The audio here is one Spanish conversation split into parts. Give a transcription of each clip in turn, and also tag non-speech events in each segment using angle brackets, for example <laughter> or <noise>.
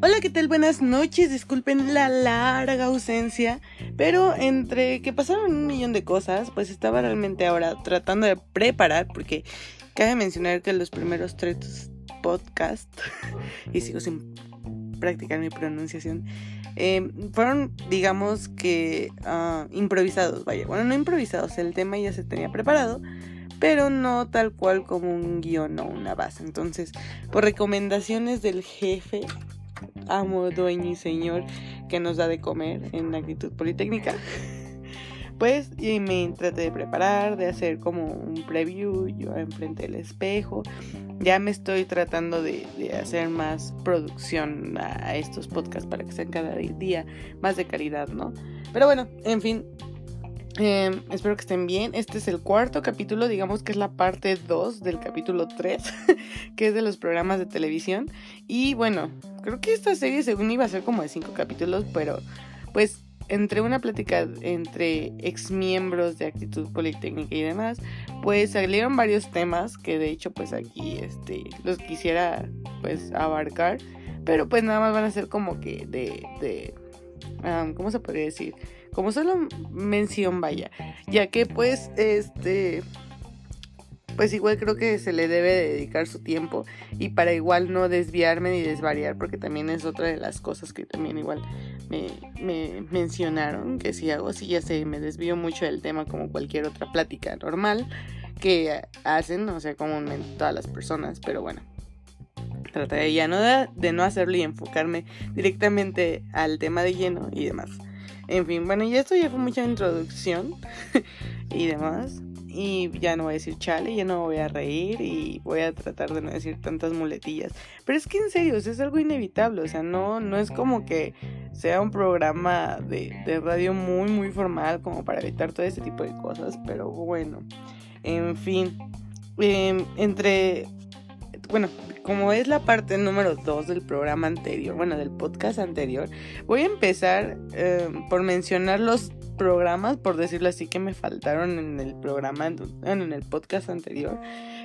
Hola, ¿qué tal? Buenas noches. Disculpen la larga ausencia, pero entre que pasaron un millón de cosas, pues estaba realmente ahora tratando de preparar, porque cabe mencionar que los primeros tres podcasts, <laughs> y sigo sin practicar mi pronunciación, eh, fueron, digamos que, uh, improvisados, vaya. Bueno, no improvisados, el tema ya se tenía preparado, pero no tal cual como un guion o una base. Entonces, por recomendaciones del jefe, amo, dueño y señor que nos da de comer en actitud politécnica, <laughs> pues y me traté de preparar, de hacer como un preview, yo enfrente del espejo. Ya me estoy tratando de, hacer más producción a, estos podcasts para que sean cada día más de calidad, ¿no? Pero bueno, en fin, em, espero que estén bien. Este es el cuarto capítulo, digamos que es la parte 2 del capítulo 3, <laughs> que es de los programas de televisión. Y bueno, creo que esta serie según iba a ser como de 5 capítulos, pero pues entre una plática entre ex miembros de Actitud Politécnica y demás, pues salieron varios temas que de hecho pues aquí este los quisiera pues abarcar, pero pues nada más van a ser como que de de ¿cómo se podría decir? Como solo mención vaya, ya que pues este pues igual creo que se le debe dedicar su tiempo y para igual no desviarme ni desvariar porque también es otra de las cosas que también igual me, mencionaron que si hago así ya sé me desvío mucho del tema como cualquier otra plática normal que hacen, o sea, comúnmente todas las personas, pero bueno. Trataré ya no de, no hacerlo y enfocarme directamente al tema de lleno y demás. En fin, bueno, y esto ya fue mucha introducción <laughs> y demás. Y ya no voy a decir chale, ya no voy a reír y voy a tratar de no decir tantas muletillas. Pero es que en serio, es algo inevitable. O sea, no, no es como que sea un programa de, de radio muy, muy formal como para evitar todo ese tipo de cosas. Pero bueno, en fin. Em, entre bueno, como es la parte número 2 del programa anterior, bueno, del podcast anterior, voy a empezar em, por mencionar los programas, por decirlo así, que me faltaron en el programa, en el podcast anterior,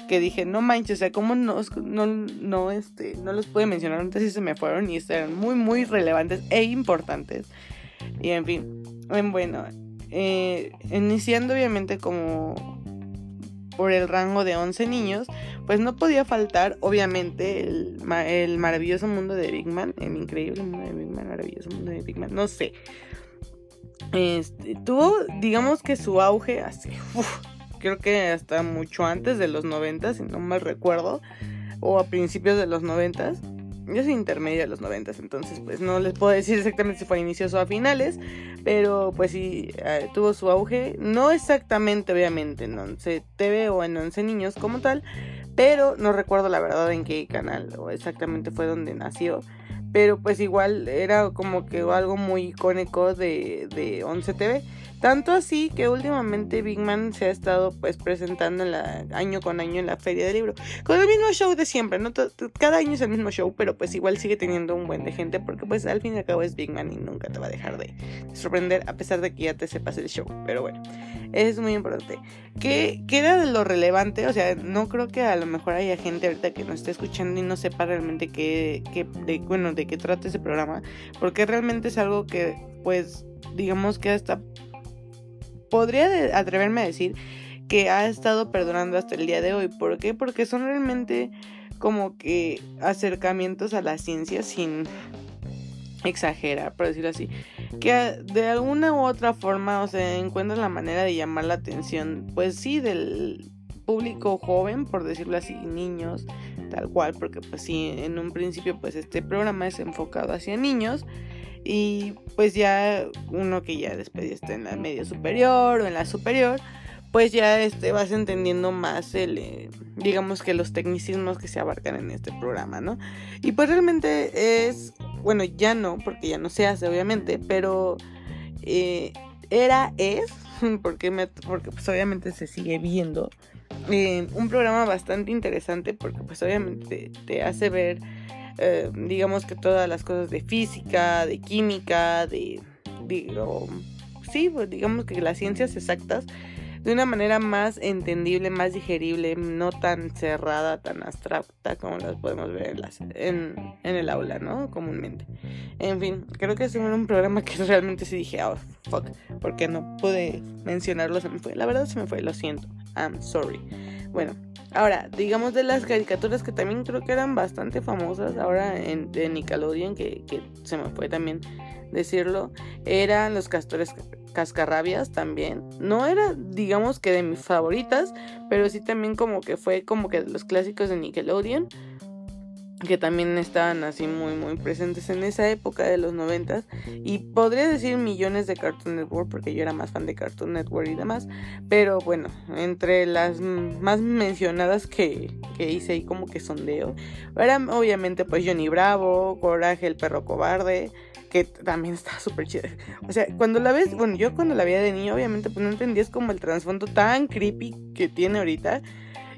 que dije, no manches, o sea, ¿cómo no, no, no, este, no los pude mencionar antes y se me fueron y eran muy, muy relevantes e importantes. Y en fin, bueno, eh, iniciando obviamente como por el rango de 11 niños, pues no podía faltar, obviamente, el, el maravilloso mundo de Big Man, el increíble mundo de Big Man, maravilloso mundo de Big Man, no sé. Este, tuvo, digamos que su auge así, creo que hasta mucho antes de los 90, si no mal recuerdo, o a principios de los 90. Yo soy intermedia de los 90, entonces pues no les puedo decir exactamente si fue a inicios o a finales, pero pues sí, eh, tuvo su auge, no exactamente obviamente en 11 TV o en 11 niños como tal, pero no recuerdo la verdad en qué canal o exactamente fue donde nació pero pues igual era como que algo muy icónico de, de 11 TV. Tanto así que últimamente Big Man se ha estado pues presentando la, año con año en la feria del libro. Con el mismo show de siempre, ¿no? Cada año es el mismo show, pero pues igual sigue teniendo un buen de gente porque pues al fin y al cabo es Big Man y nunca te va a dejar de sorprender a pesar de que ya te sepas el show. Pero bueno, es muy importante. ¿Qué queda de lo relevante? O sea, no creo que a lo mejor haya gente ahorita que nos esté escuchando y no sepa realmente qué, qué de, bueno, de qué trata ese programa. Porque realmente es algo que pues digamos que hasta podría atreverme a decir que ha estado perdurando hasta el día de hoy. ¿Por qué? Porque son realmente como que acercamientos a la ciencia sin exagerar, por decirlo así, que de alguna u otra forma, o sea, encuentran la manera de llamar la atención, pues sí, del público joven, por decirlo así, niños, tal cual, porque pues sí, en un principio pues este programa es enfocado hacia niños, y pues ya uno que ya después está en la media superior o en la superior, pues ya este, vas entendiendo más el, eh, digamos que los tecnicismos que se abarcan en este programa, ¿no? Y pues realmente es, bueno, ya no, porque ya no se hace obviamente, pero eh, era, es, <laughs> porque, porque pues obviamente se sigue viendo, un programa bastante interesante porque pues obviamente te hace ver eh, digamos que todas las cosas de física, de química, de, digo, sí, pues digamos que las ciencias exactas de una manera más entendible, más digerible, no tan cerrada, tan abstracta como las podemos ver en, las, en, el aula, ¿no? Comúnmente. En fin, creo que es un programa que <laughs> realmente sí dije, oh, fuck, porque no pude mencionarlo, se me fue. La verdad se me fue, lo siento. I'm sorry. Bueno, ahora, digamos de las caricaturas que también creo que eran bastante famosas ahora en, de Nickelodeon, que, que se me fue también decirlo, eran los castores cascarrabias también. No era, digamos que de mis favoritas, pero sí también como que fue como que de los clásicos de Nickelodeon que también estaban así muy muy presentes en esa época de los noventas y podría decir millones de Cartoon Network porque yo era más fan de Cartoon Network y demás pero bueno entre las más mencionadas que, que hice ahí como que sondeo eran obviamente pues Johnny Bravo Coraje el perro cobarde que también está súper chida. O sea, cuando la ves, bueno, yo cuando la veía de niño, obviamente, pues no entendías como el trasfondo tan creepy que tiene ahorita.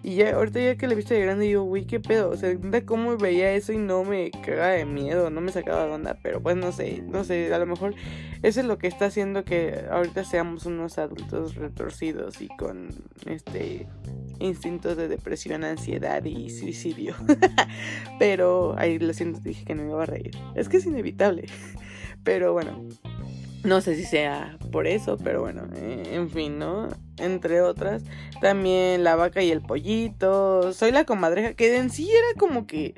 Y ya, ahorita ya que la he visto de grande, digo, uy, qué pedo. O sea, cómo veía eso y no me cagaba de miedo, no me sacaba de onda. Pero pues no sé, no sé, a lo mejor eso es lo que está haciendo que ahorita seamos unos adultos retorcidos y con este instintos de depresión, ansiedad y suicidio. <laughs> pero ahí lo siento, dije que no me iba a reír. Es que es inevitable. Pero bueno, no sé si sea por eso, pero bueno, eh, en fin, ¿no? Entre otras, también la vaca y el pollito, soy la comadreja, que en sí era como que...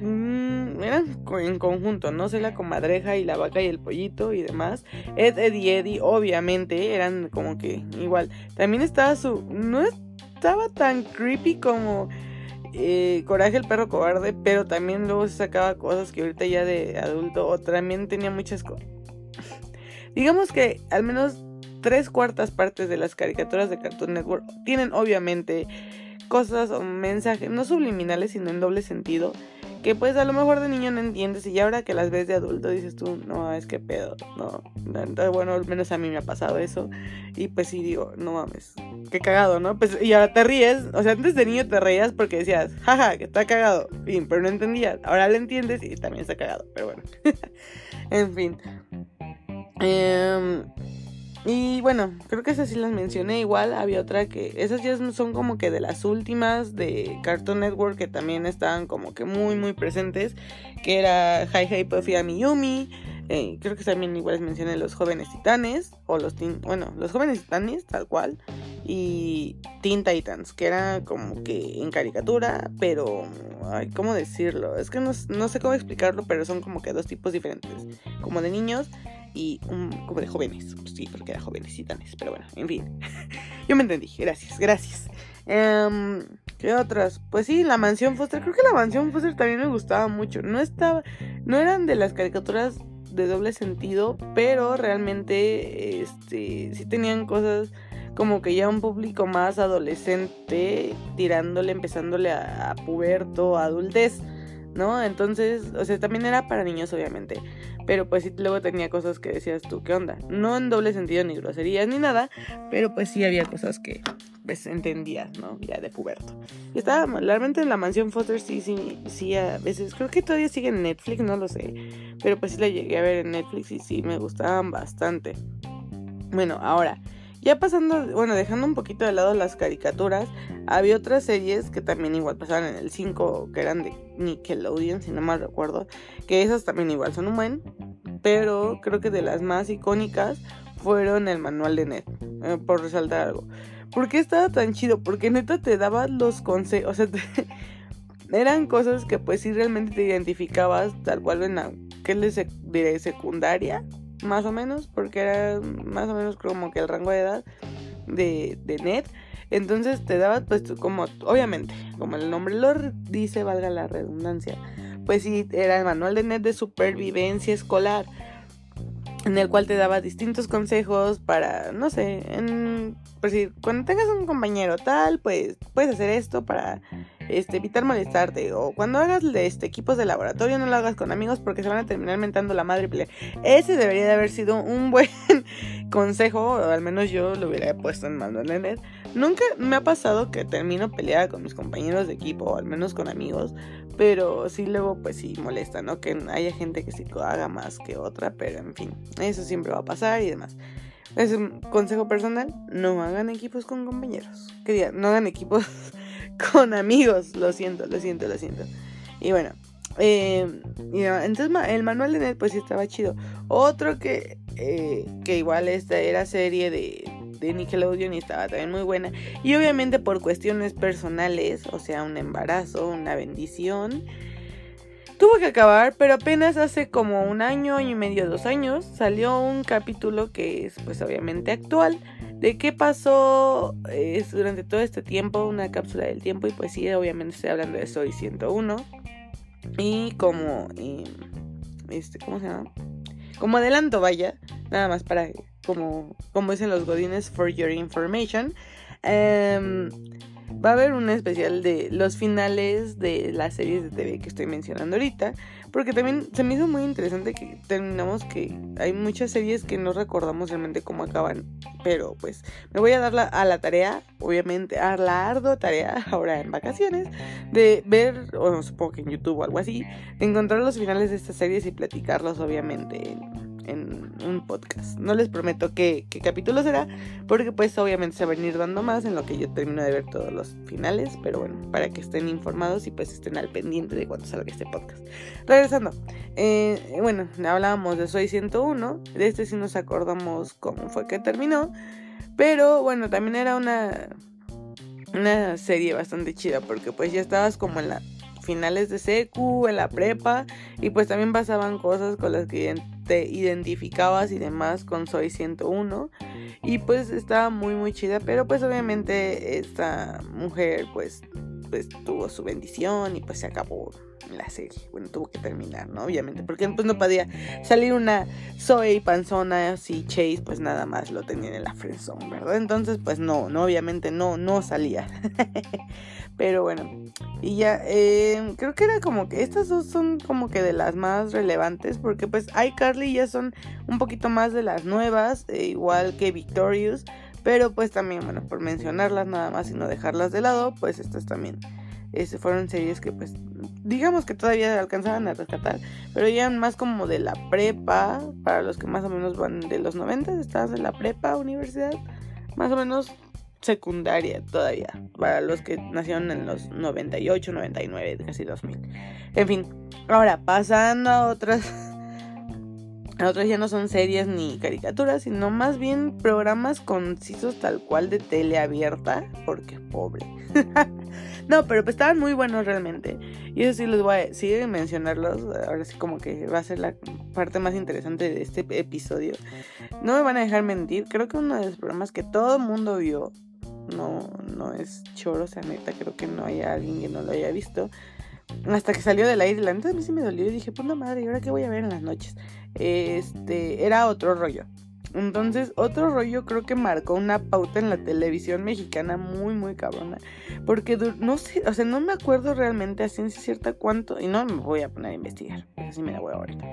Mmm, eran en conjunto, ¿no? Soy la comadreja y la vaca y el pollito y demás. Ed, Ed y Eddie, obviamente, eran como que igual. También estaba su... No estaba tan creepy como... Eh, Coraje el perro cobarde, pero también luego se sacaba cosas que ahorita ya de adulto, o también tenía muchas cosas Digamos que al menos tres cuartas partes de las caricaturas de Cartoon Network tienen obviamente cosas o mensajes, no subliminales, sino en doble sentido, que pues a lo mejor de niño no entiendes y ahora que las ves de adulto dices tú, no, es que pedo, no. Entonces, bueno, al menos a mí me ha pasado eso y pues sí digo, no mames, qué cagado, ¿no? Pues y ahora te ríes, o sea, antes de niño te reías porque decías, jaja, que está cagado, fin, pero no entendías, ahora lo entiendes y también está cagado, pero bueno, <laughs> en fin. Em, y bueno, creo que esas sí las mencioné. Igual había otra que. Esas ya son como que de las últimas de Cartoon Network que también estaban como que muy, muy presentes. Que era Hi Hi Puffy Amiyumi. Eh, creo que también igual les mencioné los jóvenes titanes. O los Bueno, los jóvenes titanes, tal cual. Y Teen Titans, que era como que en caricatura, pero. Ay, ¿cómo decirlo? Es que no, no sé cómo explicarlo, pero son como que dos tipos diferentes. Como de niños y como de jóvenes. Pues sí, porque era jóvenes y tanes, pero bueno, en fin. <laughs> Yo me entendí, gracias, gracias. Um, ¿Qué otras? Pues sí, la mansión Foster. Creo que la mansión Foster también me gustaba mucho. No estaba, no eran de las caricaturas de doble sentido, pero realmente, este, sí tenían cosas como que ya un público más adolescente, tirándole, empezándole a, a puberto, a adultez. ¿no? Entonces, o sea, también era para niños, obviamente. Pero pues sí, luego tenía cosas que decías tú, ¿qué onda? No en doble sentido ni groserías ni nada, pero pues sí había cosas que pues entendías, ¿no? Ya de puberto. Y estaba, realmente en la mansión Foster sí, sí, sí, a veces, creo que todavía sigue en Netflix, no lo sé. Pero pues sí la llegué a ver en Netflix y sí, me gustaban bastante. Bueno, ahora, ya pasando, bueno, dejando un poquito de lado las caricaturas, había otras series que también igual pasaban en el 5, que eran de Nickelodeon, si no mal recuerdo, que esas también igual son un buen, pero creo que de las más icónicas fueron el manual de Ned, eh, por resaltar algo. ¿Por qué estaba tan chido? Porque neta te daba los consejos, o sea, <laughs> eran cosas que pues sí realmente te identificabas tal cual en la, ¿qué les diré? Secundaria, más o menos, porque era más o menos como que el rango de edad de, de Ned. Entonces te daba, pues, como, obviamente, como el nombre lo dice, valga la redundancia, pues sí, era el manual de Ned de supervivencia escolar, en el cual te daba distintos consejos para, no sé, en, si cuando tengas un compañero tal, pues puedes hacer esto para este, evitar molestarte. O cuando hagas este, equipos de laboratorio, no lo hagas con amigos porque se van a terminar mentando la madre. Ese debería de haber sido un <laughs> buen consejo, o al menos yo lo hubiera puesto en mano en Nunca me ha pasado que termino peleada con mis compañeros de equipo, o al menos con amigos, pero sí luego pues sí molesta, ¿no? Que haya gente que sí haga más que otra, pero en fin, eso siempre va a pasar y demás. Es un consejo personal, no hagan equipos con compañeros. Quería, no hagan equipos <laughs> con amigos. Lo siento, lo siento, lo siento. Y bueno, eh, entonces el manual de Net pues estaba chido. Otro que, eh, que igual esta era serie de, de Nickelodeon y estaba también muy buena. Y obviamente por cuestiones personales, o sea, un embarazo, una bendición tuvo que acabar, pero apenas hace como un año, año y medio, dos años, salió un capítulo que es pues obviamente actual de qué pasó es, durante todo este tiempo, una cápsula del tiempo y pues sí, obviamente estoy hablando de Soy 101 y como, este, ¿cómo se llama? Como adelanto, vaya, nada más para, como, como dicen los godines, for your information. Um, va a haber un especial de los finales de las series de TV que estoy mencionando ahorita, porque también se me hizo muy interesante que terminamos que hay muchas series que no recordamos realmente cómo acaban, pero pues me voy a dar a la tarea, obviamente, a la ardua tarea <laughs> ahora en vacaciones, de ver, o supongo que en YouTube o algo así, encontrar los finales de estas series y platicarlos obviamente en un podcast. No les prometo qué, capítulo será, porque pues obviamente se van a ir dando más en lo que yo termino de ver todos los finales, pero bueno, para que estén informados y pues estén al pendiente de cuando salga este podcast. Regresando, eh, bueno, hablábamos de Soy 101, de este sí nos acordamos cómo fue que terminó, pero bueno, también era una, una serie bastante chida, porque pues ya estabas como en la finales de secu, en la prepa, y pues también pasaban cosas con las que te identificabas y demás con Soy 101. Y pues estaba muy muy chida, pero pues obviamente esta mujer pues, pues tuvo su bendición y pues se acabó la serie. Bueno, tuvo que terminar, ¿no? Obviamente, porque pues no podía salir una Zoe panzona así Chase, pues nada más lo tenían en la friendzone, ¿verdad? Entonces, pues no, no, obviamente no, no salía. <laughs> Pero bueno, y ya, eh, creo que era como que estas dos son como que de las más relevantes, porque pues iCarly ya son un poquito más de las nuevas, eh, igual que Victorious, pero pues también, bueno, por mencionarlas nada más y no dejarlas de lado, pues estas también este, fueron series que pues digamos que todavía alcanzaban a rescatar, pero ya más como de la prepa, para los que más o menos van de los 90, estabas en la prepa, universidad, más o menos secundaria todavía, para los que nacieron en los 98, 99, casi 2000. En fin, ahora pasando a otras otras ya no son series ni caricaturas, sino más bien programas concisos tal cual de tele abierta, porque pobre. <laughs> no, pero pues estaban muy buenos realmente. Y eso sí les voy a decir mencionarlos. Ahora sí como que va a ser la parte más interesante de este episodio. No me van a dejar mentir. Creo que uno de los programas que todo el mundo vio. No, no es choro, o sea, neta, creo que no haya alguien que no lo haya visto. Hasta que salió aire, la neta a mí sí me dolió y dije, no madre, ¿y ahora qué voy a ver en las noches? Este, era otro rollo. Entonces, otro rollo creo que marcó una pauta en la televisión mexicana muy, muy cabrona. Porque no sé, o sea, no me acuerdo realmente a ciencia cierta cuánto. Y no me voy a poner a investigar. Así me la voy ahorita.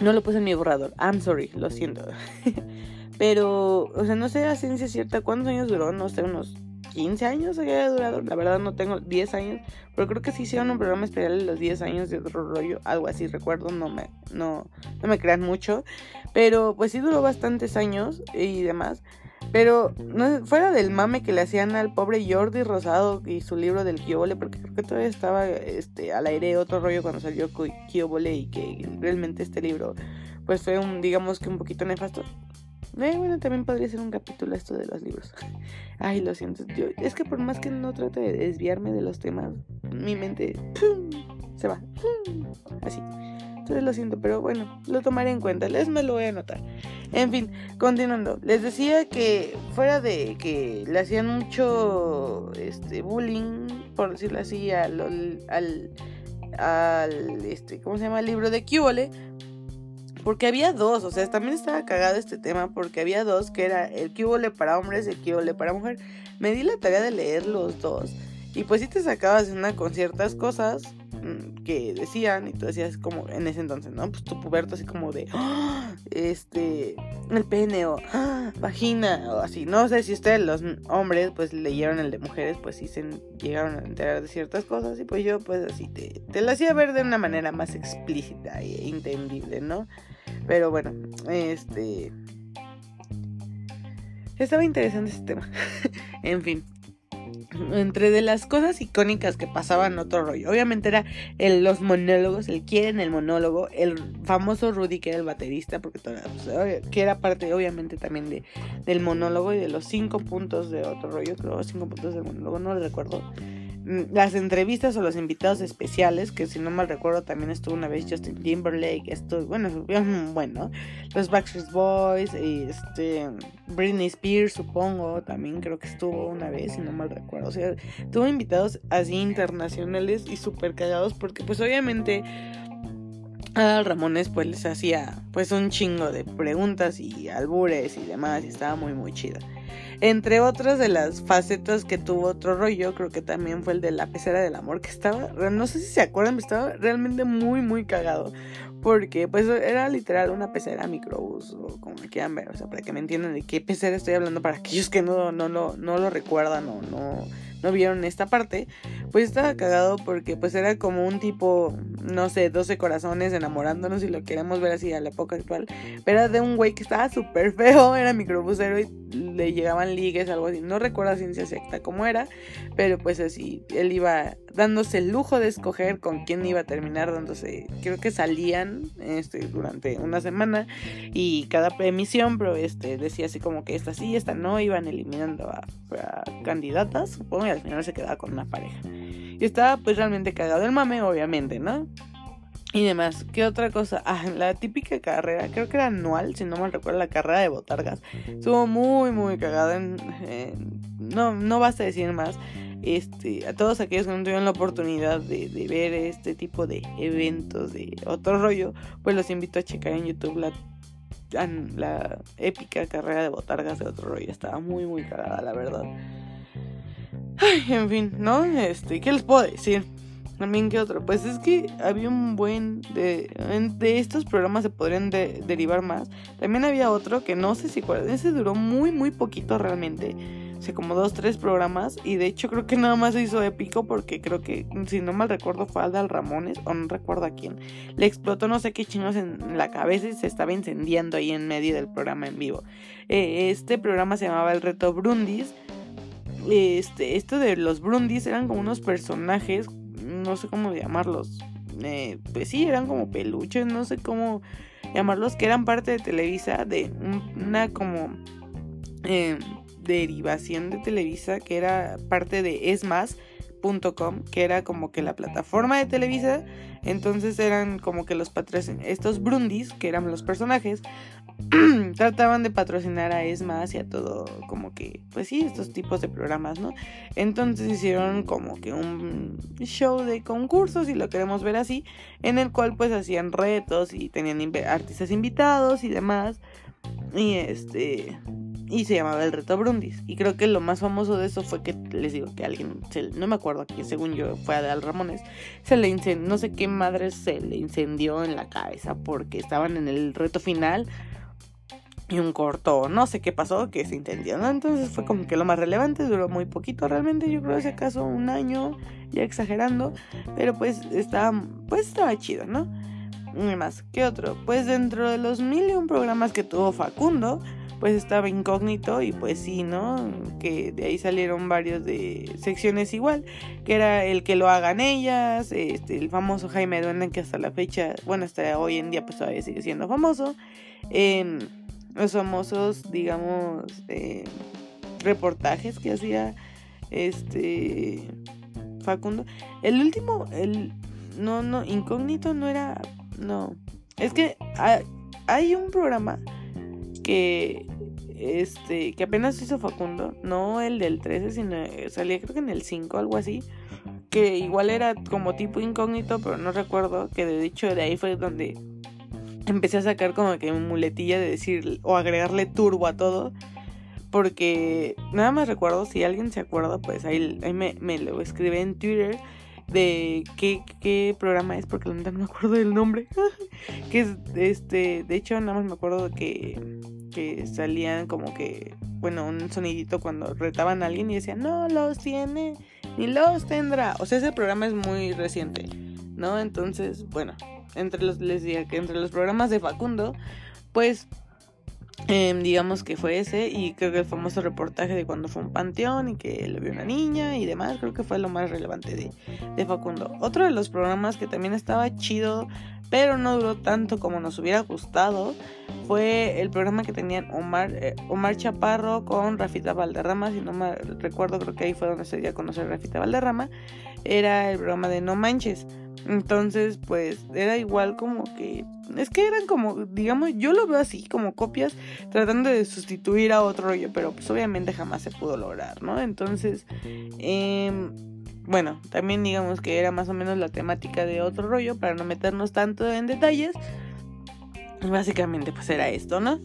No lo puse en mi borrador. I'm sorry, lo siento. <laughs> Pero, o sea, no sé a ciencia cierta cuántos años duró. No sé, unos 15 años había durado. La verdad no tengo 10 años. Pero creo que sí hicieron un programa especial de los 10 años de otro rollo. Algo así, recuerdo. No me, no, no me crean mucho. Pero pues sí duró bastantes años y demás. Pero no, fuera del mame que le hacían al pobre Jordi Rosado y su libro del Kiobole, porque creo que todavía estaba este, al aire otro rollo cuando salió Kiobole y que realmente este libro pues fue un, digamos que un poquito nefasto. Eh, bueno, también podría ser un capítulo esto de los libros. <laughs> Ay, lo siento. Es que por más que no trate de desviarme de los temas, mi mente se va. así. Entonces lo siento, pero bueno, lo tomaré en cuenta. Les me lo voy a anotar. En fin, continuando. Les decía que fuera de que le hacían mucho este bullying, por decirlo así, al, al, al este, ¿cómo se llama? El libro de Cubole porque había dos, o sea, también estaba cagado este tema porque había dos, que era el le para hombres y el le para mujer. Me di la tarea de leer los dos. Y pues si te sacabas una con ciertas cosas que decían y tú decías como en ese entonces, ¿no? Pues tu puberto así como de, ¡Ah! este, el pene o ¡Ah! vagina o así. No sé si ustedes los hombres pues leyeron el de mujeres, pues sí se llegaron a enterar de ciertas cosas y pues yo pues así te, te lo hacía ver de una manera más explícita e entendible, ¿no? Pero bueno, este... estaba interesante ese tema. <laughs> en fin, entre de las cosas icónicas que pasaban otro rollo. Obviamente era el, los monólogos, el quieren el monólogo, el famoso Rudy que era el baterista, porque pues, que era parte obviamente también de, del monólogo y de los cinco puntos de otro rollo, creo cinco puntos del monólogo, no lo recuerdo. Mm, las entrevistas o los invitados especiales, que si no mal recuerdo también estuvo una vez Justin Timberlake, esto, bueno, <laughs> bueno, los Backstreet Boys, este, Britney Spears supongo, también creo que estuvo una vez, si no mal recuerdo, o sea, tuvo invitados así internacionales y súper cagados porque pues obviamente a Ramones pues les hacía pues un chingo de preguntas y albures y demás y estaba muy muy chida. Entre otras de las facetas que tuvo otro rollo, creo que también fue el de la pecera del amor, que estaba, no sé si se acuerdan, pero estaba realmente muy, muy cagado. Porque pues era literal una pecera microbús, o como quieran ver, o sea, para que me entiendan de qué pecera estoy hablando, para aquellos que no, no, no, no lo recuerdan o no no vieron esta parte, pues estaba cagado porque pues era como un tipo, no sé, 12 corazones enamorándonos y lo queremos ver así a la época actual, pero era de un güey que estaba súper feo, <laughs> era microbusero y le llegaban ligues, algo así, no recuerdo ciencia exacta cómo era, pero pues así, él iba dándose el lujo de escoger con quién iba a terminar dándose, creo que salían este, durante una semana y cada emisión, pero este, decía así como que esta sí, esta no, iban eliminando a, a candidatas, supongo y al final se quedaba con una pareja. Y estaba pues realmente cagado el mame, obviamente, ¿no? Y demás, ¿qué otra cosa? <laughs> Ah, la típica carrera, creo que era anual, si no mal recuerdo, la carrera de botargas. Estuvo muy, muy cagada. En, no, no basta decir más. Este, a todos aquellos que no tuvieron la oportunidad de, de, ver este tipo de eventos de otro rollo, pues los invito a checar en YouTube la, la épica carrera de botargas de otro rollo. Estaba muy, muy cagada, la verdad. Ay, en fin, ¿no? Este, ¿qué les puedo decir? También, ¿qué otro? Pues es que había un buen de... De estos programas se podrían derivar más. También había otro que no sé si... Ese duró muy, muy poquito realmente. O sea, como dos, tres programas. Y de hecho creo que nada más se hizo épico porque creo que, si no mal recuerdo, fue Aldal Ramones. O no recuerdo a quién. Le explotó no sé qué chinos en la cabeza y se estaba incendiando ahí en medio del programa en vivo. Eh, este programa se llamaba El Reto Brundis este, esto de los Brundis eran como unos personajes, no sé cómo llamarlos. Eh, pues sí, eran como peluches, no sé cómo llamarlos, que eran parte de Televisa, de una como eh, derivación de Televisa, que era parte de que era como que la plataforma de Televisa. Entonces eran como que los patrocinadores, estos Brundis, que eran los personajes, trataban de patrocinar a ESMA hacia todo, como que, pues sí, estos tipos de programas, ¿no? Entonces hicieron como que un show de concursos, y lo queremos ver así, en el cual pues hacían retos y tenían artistas invitados y demás. Y este. Y se llamaba el reto Brundis. Y creo que lo más famoso de eso fue que les digo que alguien, no me acuerdo aquí, según yo fue a Al Ramones, se le incendió, no sé qué madre se le incendió en la cabeza porque estaban en el reto final y un corto, no sé qué pasó, que se entendió, ¿no? Entonces fue como que lo más relevante, duró muy poquito realmente, yo creo que acaso un año, ya exagerando, pero pues estaba, pues estaba chido, ¿no? Y más, ¿qué otro? Pues dentro de los mil y un programas que tuvo Facundo, pues estaba incógnito y pues sí, ¿no? Que de ahí salieron varios de secciones igual, que era el que lo hagan ellas, este, el famoso Jaime Duende que hasta la fecha, bueno, hasta hoy en día pues todavía sigue siendo famoso. Eh, los famosos, digamos, eh, reportajes que hacía este Facundo. El último, el no, no, incógnito no era, no. Es que hay, un programa que este que apenas hizo Facundo, no el del 13, sino salía creo que en el 5 algo así, que igual era como tipo incógnito, pero no recuerdo, que de hecho de ahí fue donde empecé a sacar como que muletilla de decir o agregarle turbo a todo. Porque nada más recuerdo, si alguien se acuerda, pues ahí, me, lo escribe en Twitter de qué, qué programa es, porque no me acuerdo del nombre. <laughs> que es, este, de hecho, nada más me acuerdo que, que salían como que, bueno, un sonidito cuando retaban a alguien y decían, no los tiene, ni los tendrá. O sea, ese programa es muy reciente, ¿no? Entonces, bueno, entre los, les decía que entre los programas de Facundo, pues Em, digamos que fue ese y creo que el famoso reportaje de cuando fue un panteón y que le vio una niña y demás, creo que fue lo más relevante de, de Facundo. Otro de los programas que también estaba chido, pero no duró tanto como nos hubiera gustado, fue el programa que tenían Omar, eh, Omar Chaparro con Rafita Valderrama, si no me recuerdo, creo que ahí fue donde se dio a conocer Rafita Valderrama, era el programa de No Manches. Entonces, pues era igual como que es que eran como, digamos, yo lo veo así, como copias tratando de sustituir a otro rollo, pero pues obviamente jamás se pudo lograr, ¿no? Entonces, eh, bueno, también digamos que era más o menos la temática de otro rollo, para no meternos tanto en detalles. Básicamente, pues era esto, ¿no?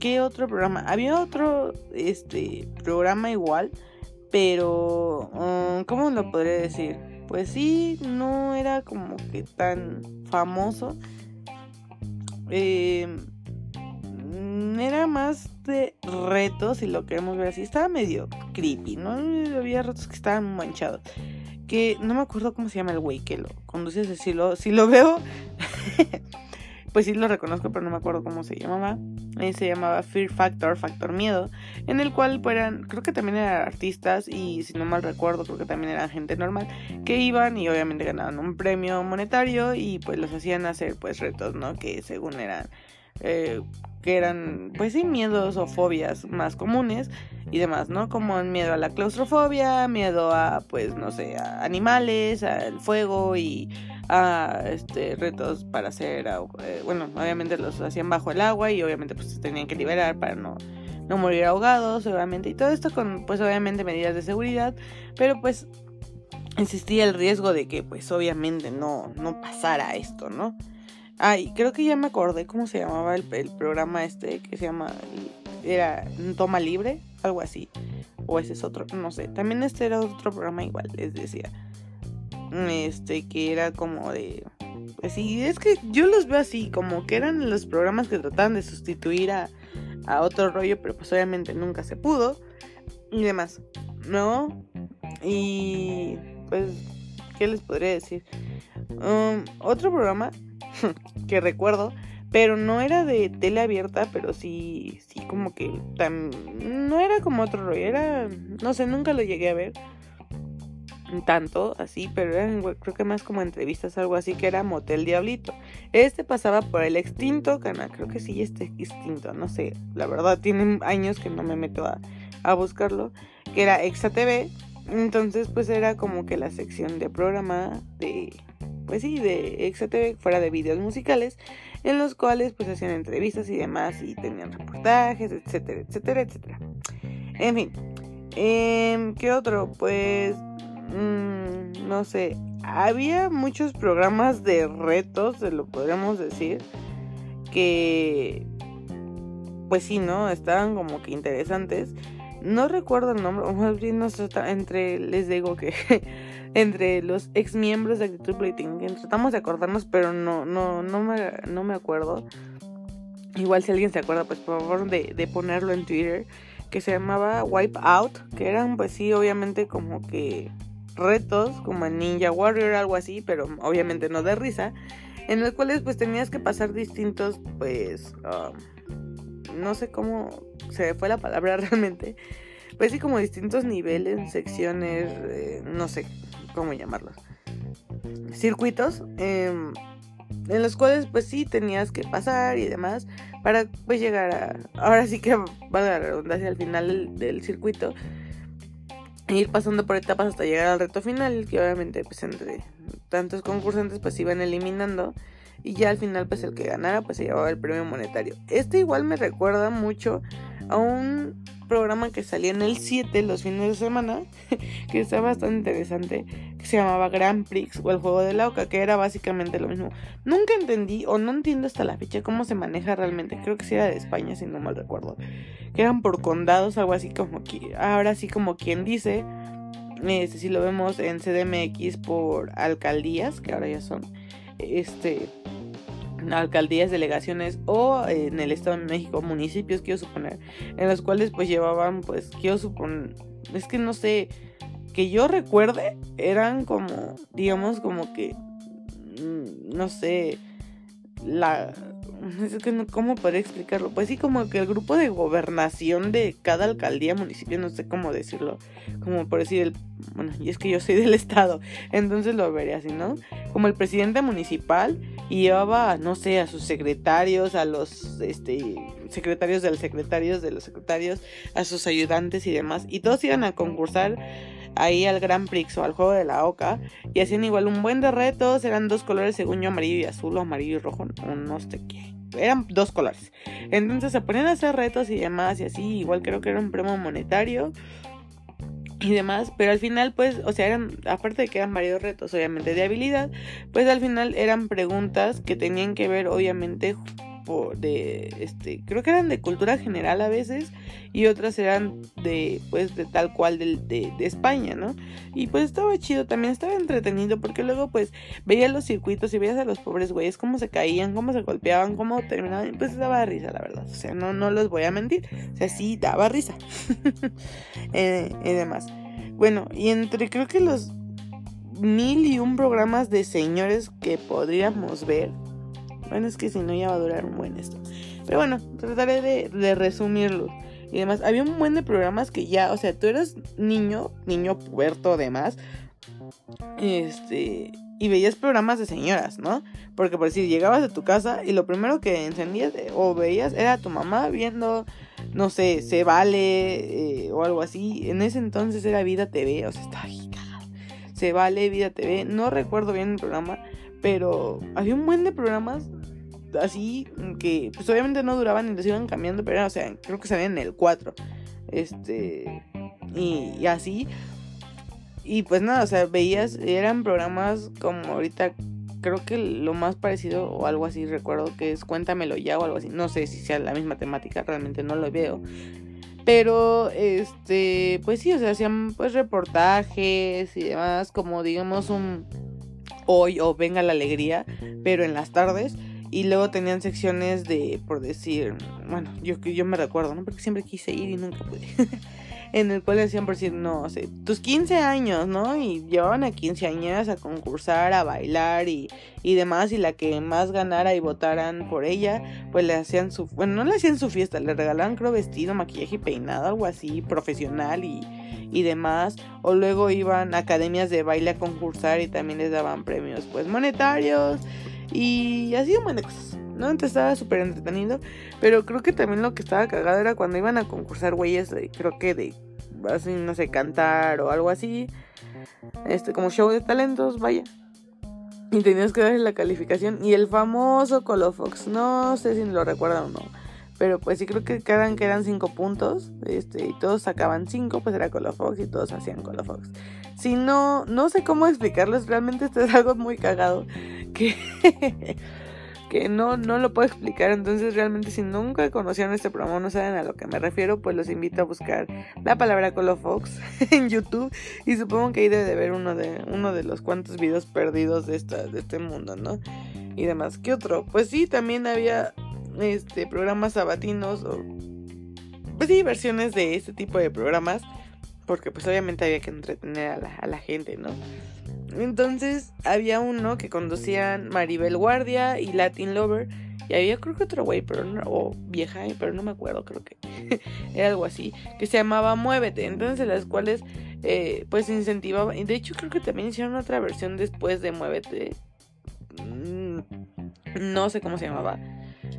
¿Qué otro programa? Había otro este programa igual, pero um, ¿cómo lo podría decir? Pues sí, no era como que tan famoso. Eh, era más de retos, y lo queremos ver así. Estaba medio creepy, ¿no? Había retos que estaban manchados. Que no me acuerdo cómo se llama el güey que lo conduce. Si lo, si lo veo, <laughs> pues sí lo reconozco, pero no me acuerdo cómo se llamaba. Eh, se llamaba Fear Factor, Factor Miedo, en el cual pues, eran, creo que también eran artistas y si no mal recuerdo, creo que también eran gente normal, que iban y obviamente ganaban un premio monetario y pues los hacían hacer pues retos, ¿no? Que según eran... Eh, que eran, pues sí, miedos o fobias más comunes y demás, ¿no? Como miedo a la claustrofobia, miedo a, pues, no sé, a animales, al fuego y a este, retos para hacer, eh, bueno, obviamente los hacían bajo el agua y obviamente pues se tenían que liberar para no, no morir ahogados, obviamente, y todo esto con, pues, obviamente medidas de seguridad, pero pues existía el riesgo de que, pues, obviamente no, no pasara esto, ¿no? Ay, creo que ya me acordé cómo se llamaba el, programa este que se llama. Era Toma Libre, algo así. O ese es otro, no sé. También este era otro programa igual, les decía. Este, que era como de. Pues sí, es que yo los veo así, como que eran los programas que trataban de sustituir a, a otro rollo, pero pues obviamente nunca se pudo. Y demás, ¿no? Y pues, ¿qué les podría decir? Um, otro programa <laughs> que recuerdo, pero no era de tele abierta, pero sí, sí como que tan, no era como otro rollo, era, no sé, nunca lo llegué a ver tanto así, pero eran creo que más como entrevistas, algo así, que era Motel Diablito. Este pasaba por el extinto canal, creo que sí, este extinto, no sé, la verdad, tienen años que no me meto a, a buscarlo, que era Exa TV. Entonces, pues era como que la sección de programa de pues sí, de XTV, fuera de videos musicales, en los cuales pues hacían entrevistas y demás y tenían reportajes, etcétera, etcétera, etcétera. En fin, eh, ¿qué otro? Pues, mmm, no sé, había muchos programas de retos, se lo podríamos decir, que, pues sí, ¿no? Estaban como que interesantes. No recuerdo el nombre, más bien no sé, entre, les digo que <laughs> entre los ex miembros de Actitud Plating. Tratamos de acordarnos, pero no, no, no me, no me acuerdo. Igual si alguien se acuerda, pues por favor de, de ponerlo en Twitter. Que se llamaba Wipe Out. Que eran pues sí, obviamente como que retos, como en Ninja Warrior, algo así, pero obviamente no de risa. En los cuales pues tenías que pasar distintos, pues... Um, no sé cómo se fue la palabra <laughs> realmente. Pues sí, como distintos niveles, secciones, eh, no sé, ¿cómo llamarlos? Circuitos em, en los cuales pues sí tenías que pasar y demás para pues llegar a, ahora sí que va a redundancia al final del, circuito e ir pasando por etapas hasta llegar al reto final que obviamente pues entre tantos concursantes pues iban eliminando y ya al final pues el que ganara pues se llevaba el premio monetario. Este igual me recuerda mucho a un programa que salía en el 7 los fines de semana, <laughs> que está bastante interesante, que se llamaba Grand Prix o el juego de la oca, que era básicamente lo mismo. Nunca entendí o no entiendo hasta la fecha cómo se maneja realmente, creo que sí era de España si no mal recuerdo, que eran por condados, algo así como que, ahora sí como quien dice, este, si lo vemos en CDMX por alcaldías, que ahora ya son, este alcaldías, delegaciones o en el Estado de México municipios, quiero suponer, en los cuales pues llevaban, pues quiero suponer, es que no sé, que yo recuerde, eran como, digamos, como que, mm, no sé, la, <laughs> Es que no, ¿cómo podría explicarlo? Pues sí, como que el grupo de gobernación de cada alcaldía, municipio, no sé cómo decirlo. Como por decir el. Bueno, y es que yo soy <laughs> del estado, entonces lo vería así, ¿no? Como el presidente municipal y llevaba, no sé, a sus secretarios, a los este, secretarios de los secretarios de los secretarios, a sus ayudantes y demás. Y todos iban a concursar ahí al Grand Prix o al juego de la Oca y hacían igual un buen de retos, eran dos colores según yo, amarillo y azul o amarillo y rojo, no sé qué. Eran dos colores. Entonces se ponían a hacer retos y demás y así, igual creo que era un premio monetario y demás, pero al final pues, o sea, eran, aparte de que eran varios retos obviamente de habilidad, pues al final eran preguntas que tenían que ver obviamente de este creo que eran de cultura general a veces y otras eran de pues de tal cual de, de, España no y pues estaba chido también estaba entretenido porque luego pues veías los circuitos y veías a los pobres güeyes cómo se caían cómo se golpeaban cómo terminaban pues daba risa la verdad. O sea no no los voy a mentir. O sea sí daba risa. <laughs> Eh, y demás. Bueno y entre creo que los mil y un programas de señores que podríamos ver bueno, es que si no ya va a durar un buen esto. Pero bueno, trataré de, de resumirlo. Y además, había un buen de programas que ya, o sea, tú eras niño, niño puerto además. Este, y veías programas de señoras, ¿no? Porque por decir, llegabas de tu casa y lo primero que encendías o veías era tu mamá viendo, no sé, Se Vale eh, o algo así. En ese entonces era Vida TV, o sea, estaba cagado. Se Vale, Vida TV, no recuerdo bien el programa, pero había un buen de programas así que pues obviamente no duraban y los iban cambiando, pero o sea, creo que salían en el 4. Este y, así y pues nada, o sea, veías eran programas como ahorita creo que lo más parecido o algo así recuerdo que es Cuéntamelo ya o algo así, no sé si sea la misma temática, realmente no lo veo. Pero este, pues sí, o sea, hacían pues reportajes y demás como digamos un hoy o venga la alegría, pero en las tardes. Y luego tenían secciones de, por decir, bueno, yo, yo me recuerdo, ¿no? Porque siempre quise ir y nunca pude. <laughs> en el cual decían por decir, no, sé, tus 15 años, ¿no? Y llevaban a 15 años a concursar, a bailar y, y demás. Y la que más ganara y votaran por ella, pues le hacían su, bueno, no le hacían su fiesta, le regalaban creo vestido, maquillaje y peinado, algo así, profesional y y demás. O luego iban a academias de baile a concursar y también les daban premios pues monetarios y así un montón de cosas. ¿no? Entonces estaba súper entretenido. Pero creo que también lo que estaba cagado era cuando iban a concursar güeyes, creo que de, no sé, cantar o algo así. Este, como show de talentos, vaya. Y tenías que darle la calificación. Y el famoso Colofox, no sé si lo recuerdan o no pero pues sí creo que quedan que eran cinco puntos. Este, y todos sacaban cinco, pues era Colofox y todos hacían Colofox. Si no, no sé cómo explicarles, realmente esto es algo muy cagado. Que, <laughs> que no, no lo puedo explicar. Entonces, realmente, si nunca conocieron este programa, no saben a lo que me refiero, pues los invito a buscar la palabra Colofox <laughs> en YouTube. Y supongo que ahí de ver uno de, uno de los cuantos videos perdidos de, esta, de este mundo, ¿no? Y demás. ¿Qué otro? Pues sí, también había este, programas sabatinos o pues sí, versiones de este tipo de programas porque pues obviamente había que entretener a la, a la gente, ¿no? Entonces había uno que conducían Maribel Guardia y Latin Lover y había creo que otro güey, pero o vieja, pero no me acuerdo, creo que <laughs> era algo así, que se llamaba Muévete, entonces las cuales eh, pues incentivaban, y de hecho creo que también hicieron otra versión después de Muévete, mm, no sé cómo se llamaba,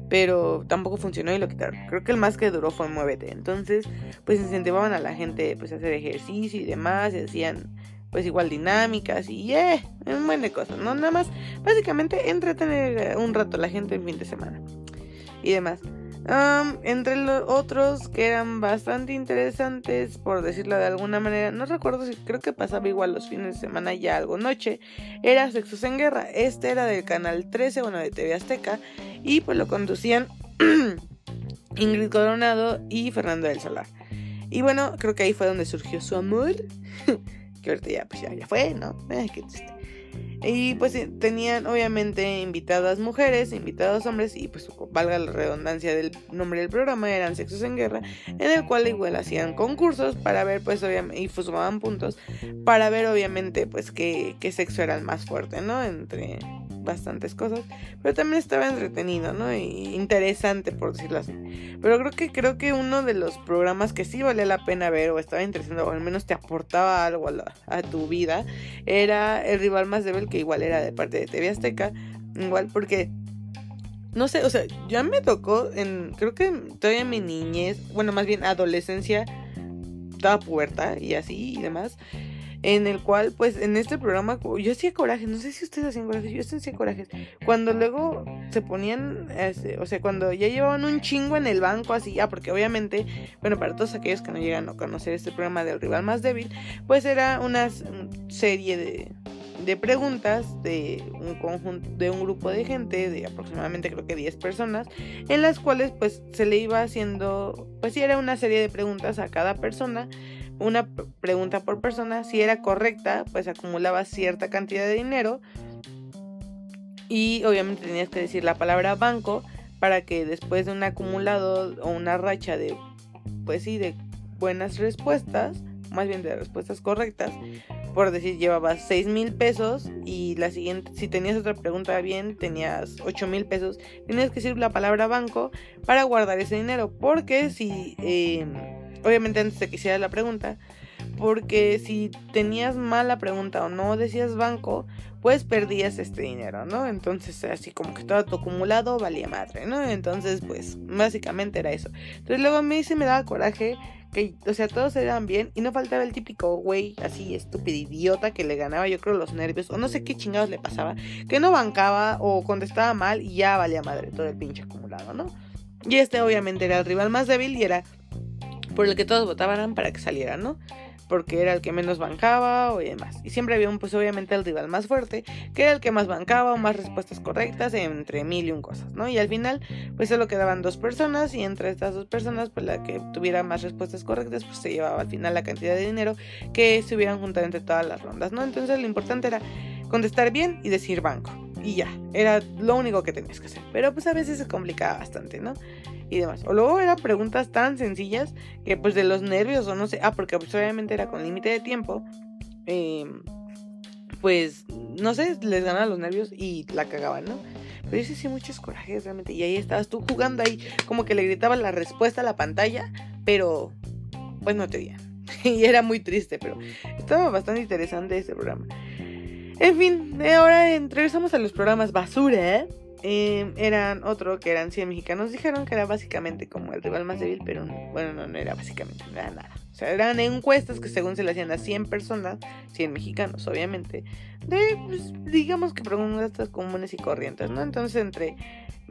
pero tampoco funcionó y lo quitaron. Creo que el más que duró fue Muévete. Entonces, pues incentivaban a la gente pues a hacer ejercicio y demás, y hacían pues igual dinámicas y eh, un buen de cosas, ¿no? Nada más, básicamente entretener un rato a la gente en fin de semana y demás entre los otros que eran bastante interesantes, por decirlo de alguna manera, no recuerdo si creo que pasaba igual los fines de semana ya algo noche, era Sexos en Guerra. Este era del canal 13, bueno, de TV Azteca, y pues lo conducían <clears throat> Ingrid Coronado y Fernando del Solar. Y bueno, creo que ahí fue donde surgió su amor, <laughs> que ahorita ya, pues ya, fue, ¿no? Ay, qué triste. Y pues tenían obviamente invitadas mujeres, invitados hombres y pues valga la redundancia del nombre del programa, eran Sexos en Guerra, en el cual igual hacían concursos para ver pues obviamente, y pues, sumaban puntos para ver obviamente pues qué, qué sexo era el más fuerte, ¿no? Entre bastantes cosas, pero también estaba entretenido, ¿no? Y interesante, por decirlo así. Pero creo que creo que uno de los programas que sí valía la pena ver o estaba interesante o al menos te aportaba algo a, a tu vida era el rival más débil que igual era de parte de TV Azteca, igual porque no sé, o sea, ya me tocó en, creo que todavía en mi niñez, bueno, más bien adolescencia, estaba puerta y así y demás, en el cual, pues, en este programa, yo hacía coraje, no sé si ustedes hacían coraje, yo hacía coraje, cuando luego se ponían, este, o sea, cuando ya llevaban un chingo en el banco, así ya, porque obviamente, bueno, para todos aquellos que no llegan a conocer este programa del rival más débil, pues era una serie de de preguntas de un conjunto de un grupo de gente de aproximadamente creo que 10 personas en las cuales pues se le iba haciendo pues si era una serie de preguntas a cada persona una pregunta por persona si era correcta pues acumulaba cierta cantidad de dinero y obviamente tenías que decir la palabra banco para que después de un acumulado o una racha de pues sí de buenas respuestas más bien de respuestas correctas por decir, llevabas 6 mil pesos y la siguiente, si tenías otra pregunta bien, tenías 8 mil pesos, tenías que decir la palabra banco para guardar ese dinero, porque si, em, obviamente antes de que hicieras la pregunta, porque si tenías mala pregunta o no decías banco, pues perdías este dinero, ¿no? Entonces, así como que todo tu acumulado valía madre, ¿no? Entonces, pues, básicamente era eso. Entonces, luego a mí se me daba coraje que, o sea, todos se daban bien y no faltaba el típico güey así estúpido idiota que le ganaba yo creo los nervios o no sé qué chingados le pasaba, que no bancaba o contestaba mal y ya valía madre todo el pinche acumulado, ¿no? Y este obviamente era el rival más débil y era por el que todos votaban para que saliera, ¿no? porque era el que menos bancaba o demás. Y siempre había un, pues obviamente el rival más fuerte, que era el que más bancaba o más respuestas correctas entre mil y un cosas, ¿no? Y al final, pues solo quedaban dos personas y entre estas dos personas, pues la que tuviera más respuestas correctas, pues se llevaba al final la cantidad de dinero que se hubieran juntado entre todas las rondas, ¿no? Entonces lo importante era contestar bien y decir banco. Y ya, era lo único que tenías que hacer. Pero pues a veces se complicaba bastante, ¿no? Y demás. O luego eran preguntas tan sencillas que pues de los nervios o no sé, ah, porque pues obviamente era con límite de tiempo, em, pues no sé, les ganaban los nervios y la cagaban, ¿no? Pero yo sí muchos corajes realmente. Y ahí estabas tú jugando ahí, como que le gritaba la respuesta a la pantalla, pero pues no te oían. <laughs> y era muy triste, pero estaba bastante interesante ese programa. En fin, ahora regresamos a los programas basura, ¿eh? Eh, eran otro que eran 100 mexicanos. Dijeron que era básicamente como el rival más débil, pero bueno, no, no era básicamente, no era nada. O sea, eran encuestas que según se le hacían a 100 personas, 100 mexicanos, obviamente, de, pues, digamos que preguntas comunes y corrientes, ¿no? Entonces, entre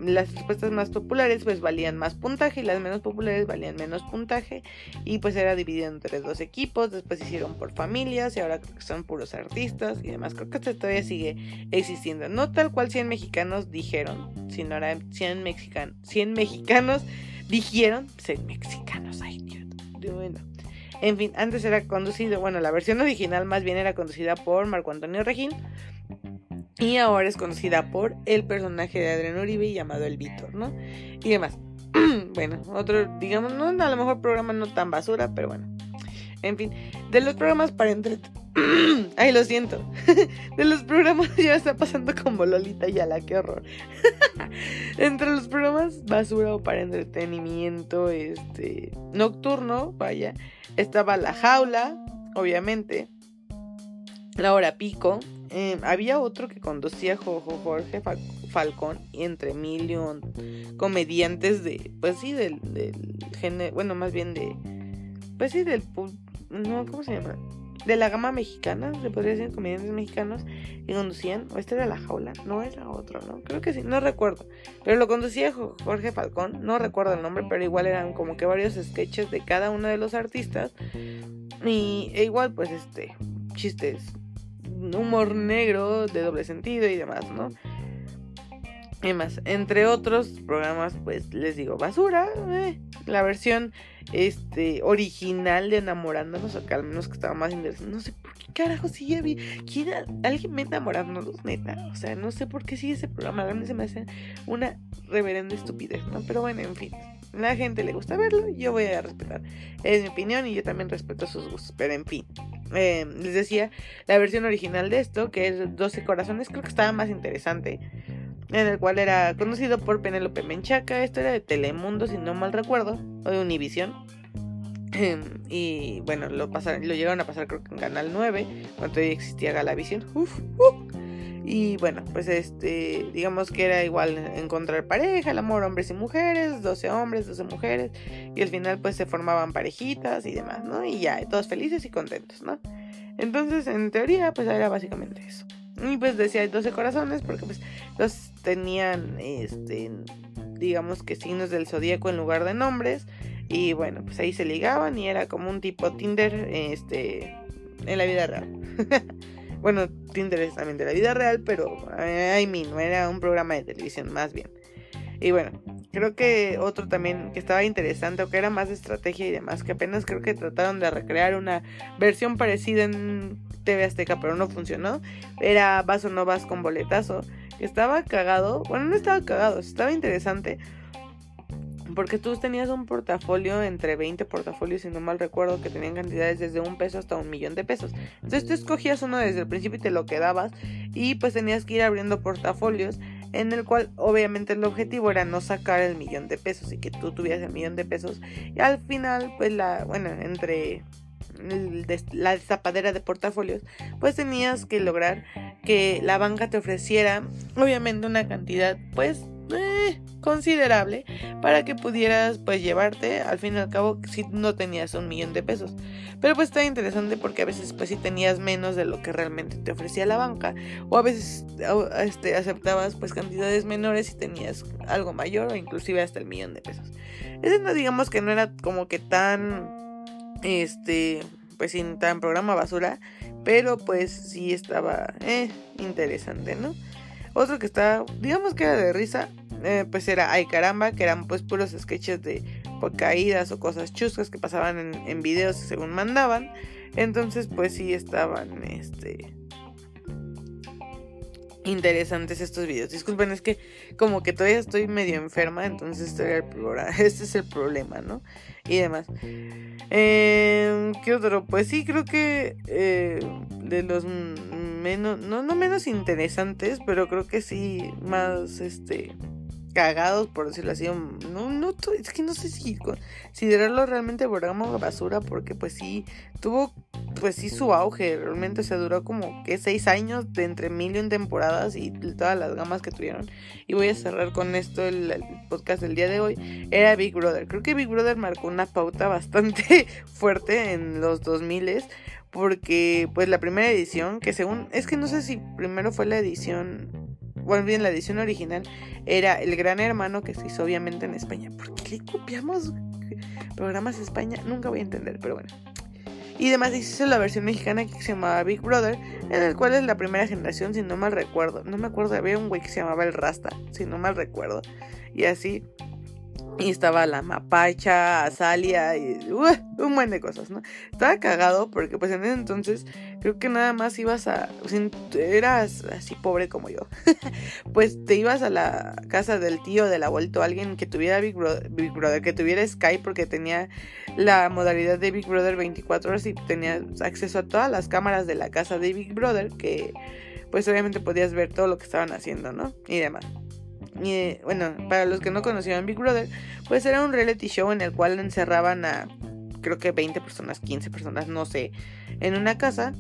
las respuestas más populares pues valían más puntaje y las menos populares valían menos puntaje. Y pues era dividido entre dos equipos, después hicieron por familias y ahora son puros artistas y demás, creo que esto todavía sigue existiendo, no tal cual 100 mexicanos dijeron, sino ahora 100 mexicanos, 100 mexicanos dijeron, 100 mexicanos, ay Dios, bueno. En fin, antes era conducido, bueno, la versión original más bien era conducida por Marco Antonio Regín, y ahora es conocida por el personaje de Adrián Uribe llamado El Víctor, ¿no? Y demás. <clears throat> bueno, otro, digamos, no, a lo mejor programa no tan basura, pero bueno. En fin, de los programas para entretenimiento. <clears throat> Ay, lo siento. <laughs> de los programas <laughs> ya está pasando como Lolita la qué horror. <laughs> Entre los programas basura o para entretenimiento, este, nocturno, vaya, estaba La Jaula, obviamente. La Hora Pico, Em, había otro que conducía Jorge Falcón entre mil comediantes de, pues sí, del, género, bueno, más bien de, pues sí, del, no, ¿cómo se llama? De la gama mexicana, se podría decir comediantes mexicanos, y conducían, o este era la jaula, no era otro, ¿no? Creo que sí, no recuerdo, pero lo conducía Jorge Falcón, no recuerdo el nombre, pero igual eran como que varios sketches de cada uno de los artistas, y e igual, pues, este, chistes humor negro de doble sentido y demás, ¿no? Y más, entre otros programas, pues les digo, basura, eh, la versión este original de enamorándonos, acá al menos que estaba más interesante. No sé por qué carajo sigue ¿Quién, alguien me enamorándonos, neta. O sea, no sé por qué sigue ese programa. A mí se me hace una reverenda estupidez, ¿no? Pero bueno, en fin. La gente le gusta verlo, yo voy a respetar. Es mi opinión y yo también respeto sus gustos. Pero en fin. Eh, les decía, la versión original de esto, que es 12 corazones, creo que estaba más interesante. En el cual era conocido por Penélope Menchaca. Esto era de Telemundo, si no mal recuerdo. O de Univision. <clears throat> y bueno, lo, pasaron, lo llegaron a pasar creo que en Canal 9. Cuando todavía existía Galavisión. Uf, Y bueno, pues este, digamos que era igual encontrar pareja, el amor hombres y mujeres, 12 hombres, 12 mujeres, y al final pues se formaban parejitas y demás, ¿no? Y ya, todos felices y contentos, ¿no? Entonces, en teoría, pues era básicamente eso. Y pues decía 12 corazones porque pues los tenían, este, digamos que signos del zodíaco en lugar de nombres. Y bueno, pues ahí se ligaban y era como un tipo Tinder, este, en la vida real. <laughs> bueno, Tinder es también de la vida real, pero eh, I mean, era un programa de televisión más bien. Y bueno, creo que otro también que estaba interesante o que era más estrategia y demás, que apenas creo que trataron de recrear una versión parecida en TV Azteca, pero no funcionó. Era Vas o no vas con boletazo, estaba cagado. Bueno, no estaba cagado, estaba interesante. Porque tú tenías un portafolio entre 20 portafolios, si no mal recuerdo, que tenían cantidades desde un peso hasta un millón de pesos. Entonces tú escogías uno desde el principio y te lo quedabas. Y pues tenías que ir abriendo portafolios en el cual obviamente el objetivo era no sacar el millón de pesos y que tú tuvieras el millón de pesos y al final pues la bueno entre la zapadera de portafolios pues tenías que lograr que la banca te ofreciera obviamente una cantidad pues eh, considerable para que pudieras pues llevarte. Al fin y al cabo si no tenías un millón de pesos. Pero pues está interesante porque a veces pues si tenías menos de lo que realmente te ofrecía la banca. O a veces este, aceptabas pues cantidades menores y tenías algo mayor o inclusive hasta el millón de pesos. Ese no digamos que no era como que tan este pues sin tan programa basura pero pues sí estaba eh, interesante no otro que estaba, digamos que era de risa, eh, pues era Ay caramba, que eran pues puros sketches de pues, caídas o cosas chuscas que pasaban en, en videos según mandaban. Entonces pues sí estaban, este, interesantes estos videos. Disculpen, es que como que todavía estoy medio enferma, entonces este, <laughs> este es el problema, ¿no? Y demás. Eh, ¿Qué otro? Pues sí, creo que eh, de los menos, no, no menos interesantes, pero creo que sí más, este, cagados, por decirlo así. No, no, es que no sé si considerarlo realmente programa basura, porque pues sí, tuvo, pues sí su auge, realmente se duró como que seis años de entre mil y temporadas y todas las gamas que tuvieron. Y voy a cerrar con esto el, podcast del día de hoy. Era Big Brother. Creo que Big Brother marcó una pauta <laughs> bastante fuerte en los 2000 porque pues la primera edición, que según, es que no sé si primero fue la edición bueno, bien, la edición original era El Gran Hermano, que se hizo obviamente en España. ¿Por qué copiamos programas de España? Nunca voy a entender, pero bueno. Y además hizo la versión mexicana que se llamaba Big Brother, en el cual es la primera generación, si no mal recuerdo. No me acuerdo, había un güey que se llamaba El Rasta, si no mal recuerdo. Y así. Y estaba la mapacha, Azalia y un buen de cosas, ¿no? Estaba cagado porque pues en ese entonces creo que nada más ibas a... Eras así pobre como yo. <laughs> pues te ibas a la casa del tío, del abuelo, alguien que tuviera Big Brother, que tuviera Skype porque tenía la modalidad de Big Brother 24 horas y tenías acceso a todas las cámaras de la casa de Big Brother que pues obviamente podías ver todo lo que estaban haciendo, ¿no? Y demás. Y bueno, para los que no conocían Big Brother, pues era un reality show en el cual encerraban a creo que 20 personas, 15 personas, no sé, en una casa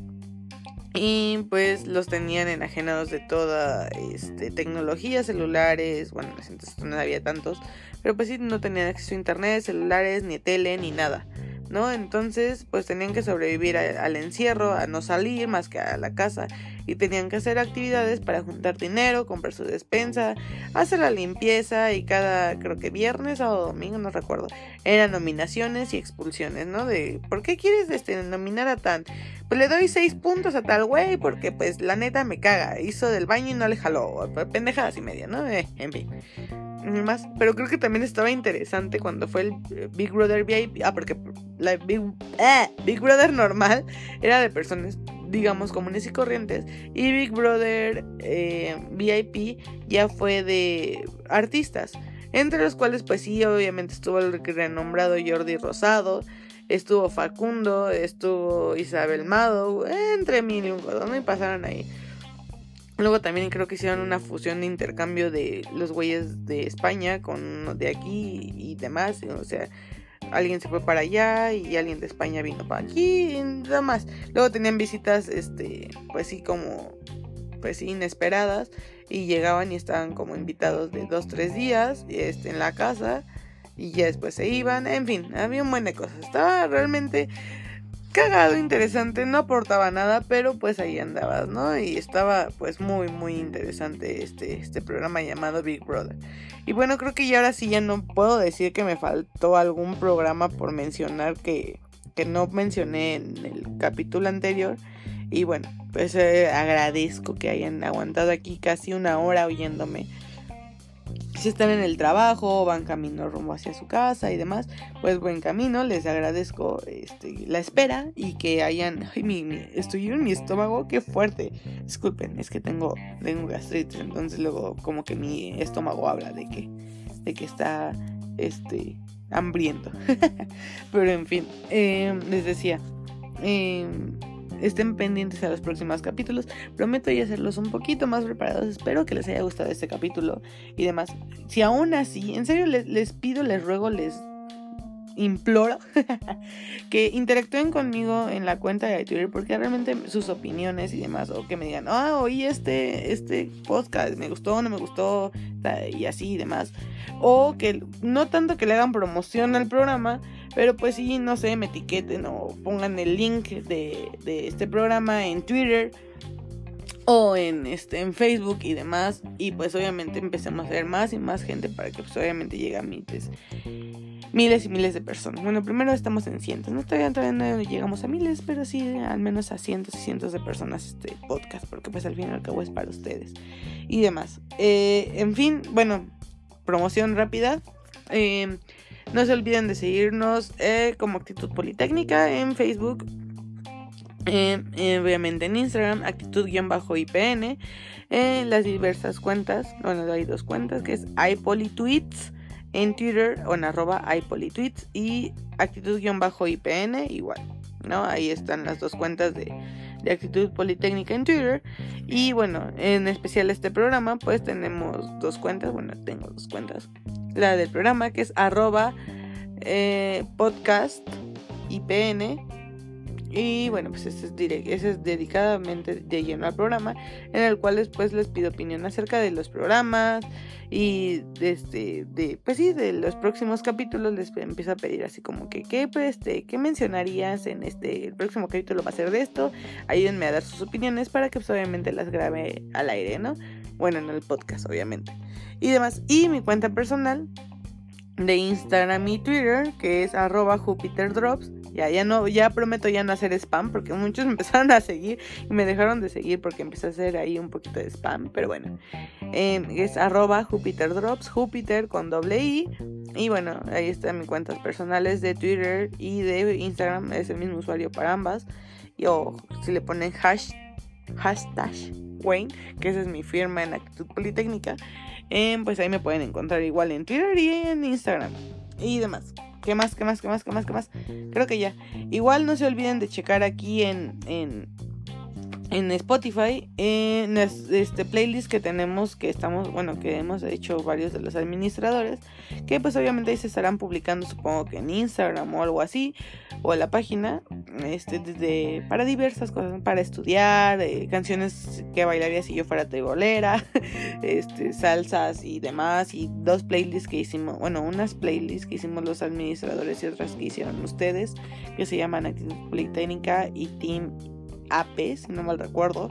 y pues los tenían enajenados de toda este, tecnología, celulares, bueno, entonces no había tantos, pero pues sí no tenían acceso a internet, celulares, ni tele, ni nada. ¿no? Entonces, pues tenían que sobrevivir al encierro, a no salir más que a la casa y tenían que hacer actividades para juntar dinero, comprar su despensa, hacer la limpieza y cada, creo que viernes o domingo, no recuerdo, eran nominaciones y expulsiones, ¿no? De, ¿por qué quieres este, nominar a tan? Pues le doy seis puntos a tal güey porque pues la neta me caga, hizo del baño y no le jaló, pendejadas y media, ¿no? Eh, en fin más. Pero creo que también estaba interesante cuando fue el eh, Big Brother VIP. Ah, porque la Big, eh, Big Brother normal era de personas, digamos, comunes y corrientes. Y Big Brother eh, VIP ya fue de artistas. Entre los cuales, pues sí, obviamente estuvo el renombrado Jordi Rosado. estuvo Facundo, estuvo Isabel Mado, entre mil y un pasaron ahí. Luego también creo que hicieron una fusión de intercambio de los güeyes de España con de aquí y demás. O sea, alguien se fue para allá y alguien de España vino para aquí y nada. Luego tenían visitas, este, pues sí, como, pues sí, inesperadas y llegaban y estaban como invitados de dos, tres días, este, en la casa y ya después se iban. En fin, había un buen de cosas. Estaba realmente cagado, interesante, no aportaba nada, pero pues ahí andabas, ¿no? Y estaba pues muy, muy interesante este, este programa llamado Big Brother. Y bueno, creo que ya ahora sí ya no puedo decir que me faltó algún programa por mencionar que, que no mencioné en el capítulo anterior. Y bueno, pues eh, agradezco que hayan aguantado aquí casi una hora oyéndome si están en el trabajo, van camino rumbo hacia su casa y demás, pues buen camino, les agradezco este, la espera y que hayan, ay, mi, estoy en mi estómago, qué fuerte, disculpen, es que tengo, tengo gastritis, entonces luego como que mi estómago habla de que, de que está, este, hambriento, <laughs> pero en fin, em, les decía, eh, Estén pendientes a los próximos capítulos. Prometo ya hacerlos un poquito más preparados. Espero que les haya gustado este capítulo y demás. Si aún así, en serio les, pido, les ruego, les imploro <laughs> que interactúen conmigo en la cuenta de Twitter porque realmente sus opiniones y demás o que me digan, ah, oí este, este podcast, me gustó, no me gustó y así y demás o que no tanto que le hagan promoción al programa pero pues sí, no sé, me etiqueten o pongan el link de, este programa en Twitter o en este en Facebook y demás y pues obviamente empecemos a ver más y más gente para que pues obviamente llegue a miles miles y miles de personas. Bueno, primero estamos en cientos, no todavía, todavía no llegamos a miles, pero sí al menos a cientos y cientos de personas este podcast, porque pues al fin y al cabo es para ustedes y demás. Eh, en fin, bueno, promoción rápida. Eh, no se olviden de seguirnos eh, como Actitud Politécnica en Facebook. Eh, obviamente en Instagram, actitud-ipn, en las diversas cuentas, bueno, hay dos cuentas, que es iPolitweets en Twitter o en arroba iPolitweets y actitud-ipn igual, ¿no? Ahí están las dos cuentas de, de Actitud Politécnica en Twitter. Y bueno, en especial este programa, pues tenemos dos cuentas, bueno, tengo dos cuentas la del programa, que es arroba eh, podcast IPN. Y bueno, pues ese es, ese es dedicadamente de lleno al programa, en el cual después les pido opinión acerca de los programas y este, de, pues sí, de los próximos capítulos les empiezo a pedir así como que, ¿qué, pues, este, ¿qué mencionarías en este, el próximo capítulo va a ser de esto? Ayúdenme a dar sus opiniones para que pues, obviamente las grabe al aire, ¿no? Bueno, en el podcast, obviamente y demás. Y mi cuenta personal de Instagram y Twitter, que es arroba JupiterDrops. Ya, ya no, ya prometo ya no hacer spam, porque muchos me empezaron a seguir y me dejaron de seguir porque empecé a hacer ahí un poquito de spam. Pero bueno, em, es arroba JupiterDrops, Jupiter con doble I. Y bueno, ahí están mis cuentas personales de Twitter y de Instagram, es el mismo usuario para ambas. Y o si le ponen hash, hashtag Wayne, que esa es mi firma en actitud politécnica pues ahí me pueden encontrar igual en Twitter y en Instagram y demás. ¿Qué más? ¿Qué más? ¿Qué más? ¿Qué más? ¿Qué más? Creo que ya. Igual no se olviden de checar aquí en, en en Spotify, en este playlist que tenemos, que estamos, bueno, que hemos hecho varios de los administradores, que pues obviamente se estarán publicando, supongo que en Instagram o algo así, o en la página, este, desde, para diversas cosas, para estudiar, eh, canciones que bailaría si yo fuera tebolera, <laughs> este, salsas y demás, y dos playlists que hicimos, bueno, unas playlists que hicimos los administradores y otras que hicieron ustedes, que se llaman Actitud Politécnica y Team AP, si no mal recuerdo,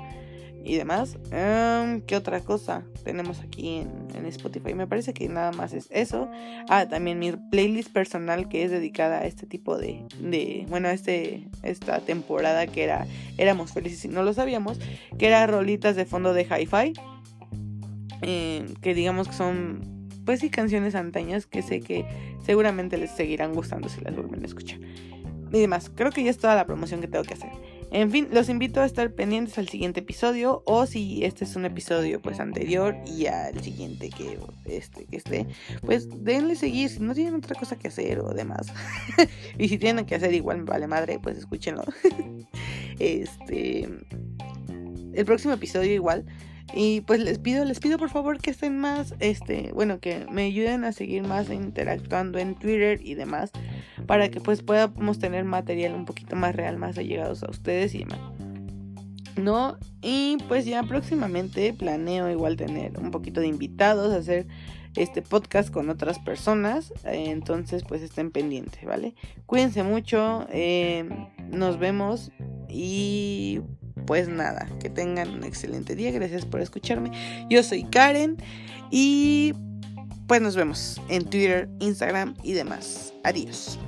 y demás. Em, ¿Qué otra cosa tenemos aquí en, Spotify? Me parece que nada más es eso. Ah, también mi playlist personal que es dedicada a este tipo de, de bueno, este, esta temporada que era Éramos Felices y no lo sabíamos, que era rolitas de fondo de hi-fi, em, que digamos que son, pues sí, canciones antañas que sé que seguramente les seguirán gustando si las vuelven a escuchar. Y demás, creo que ya es toda la promoción que tengo que hacer. En fin, los invito a estar pendientes al siguiente episodio o si este es un episodio pues anterior y al siguiente que este que esté, pues denle seguir si no tienen otra cosa que hacer o demás. <laughs> y si tienen que hacer igual vale madre, pues escúchenlo. <laughs> este el próximo episodio igual y pues les pido, les pido por favor que estén más, este, bueno, que me ayuden a seguir más interactuando en Twitter y demás, para que pues podamos tener material un poquito más real, más allegados a ustedes y demás. ¿No? Y pues ya próximamente planeo igual tener un poquito de invitados, hacer este podcast con otras personas. entonces pues estén pendientes, ¿vale? Cuídense mucho, eh, nos vemos y pues nada, que tengan un excelente día. Gracias por escucharme. Yo soy Karen y pues nos vemos en Twitter, Instagram y demás. Adiós.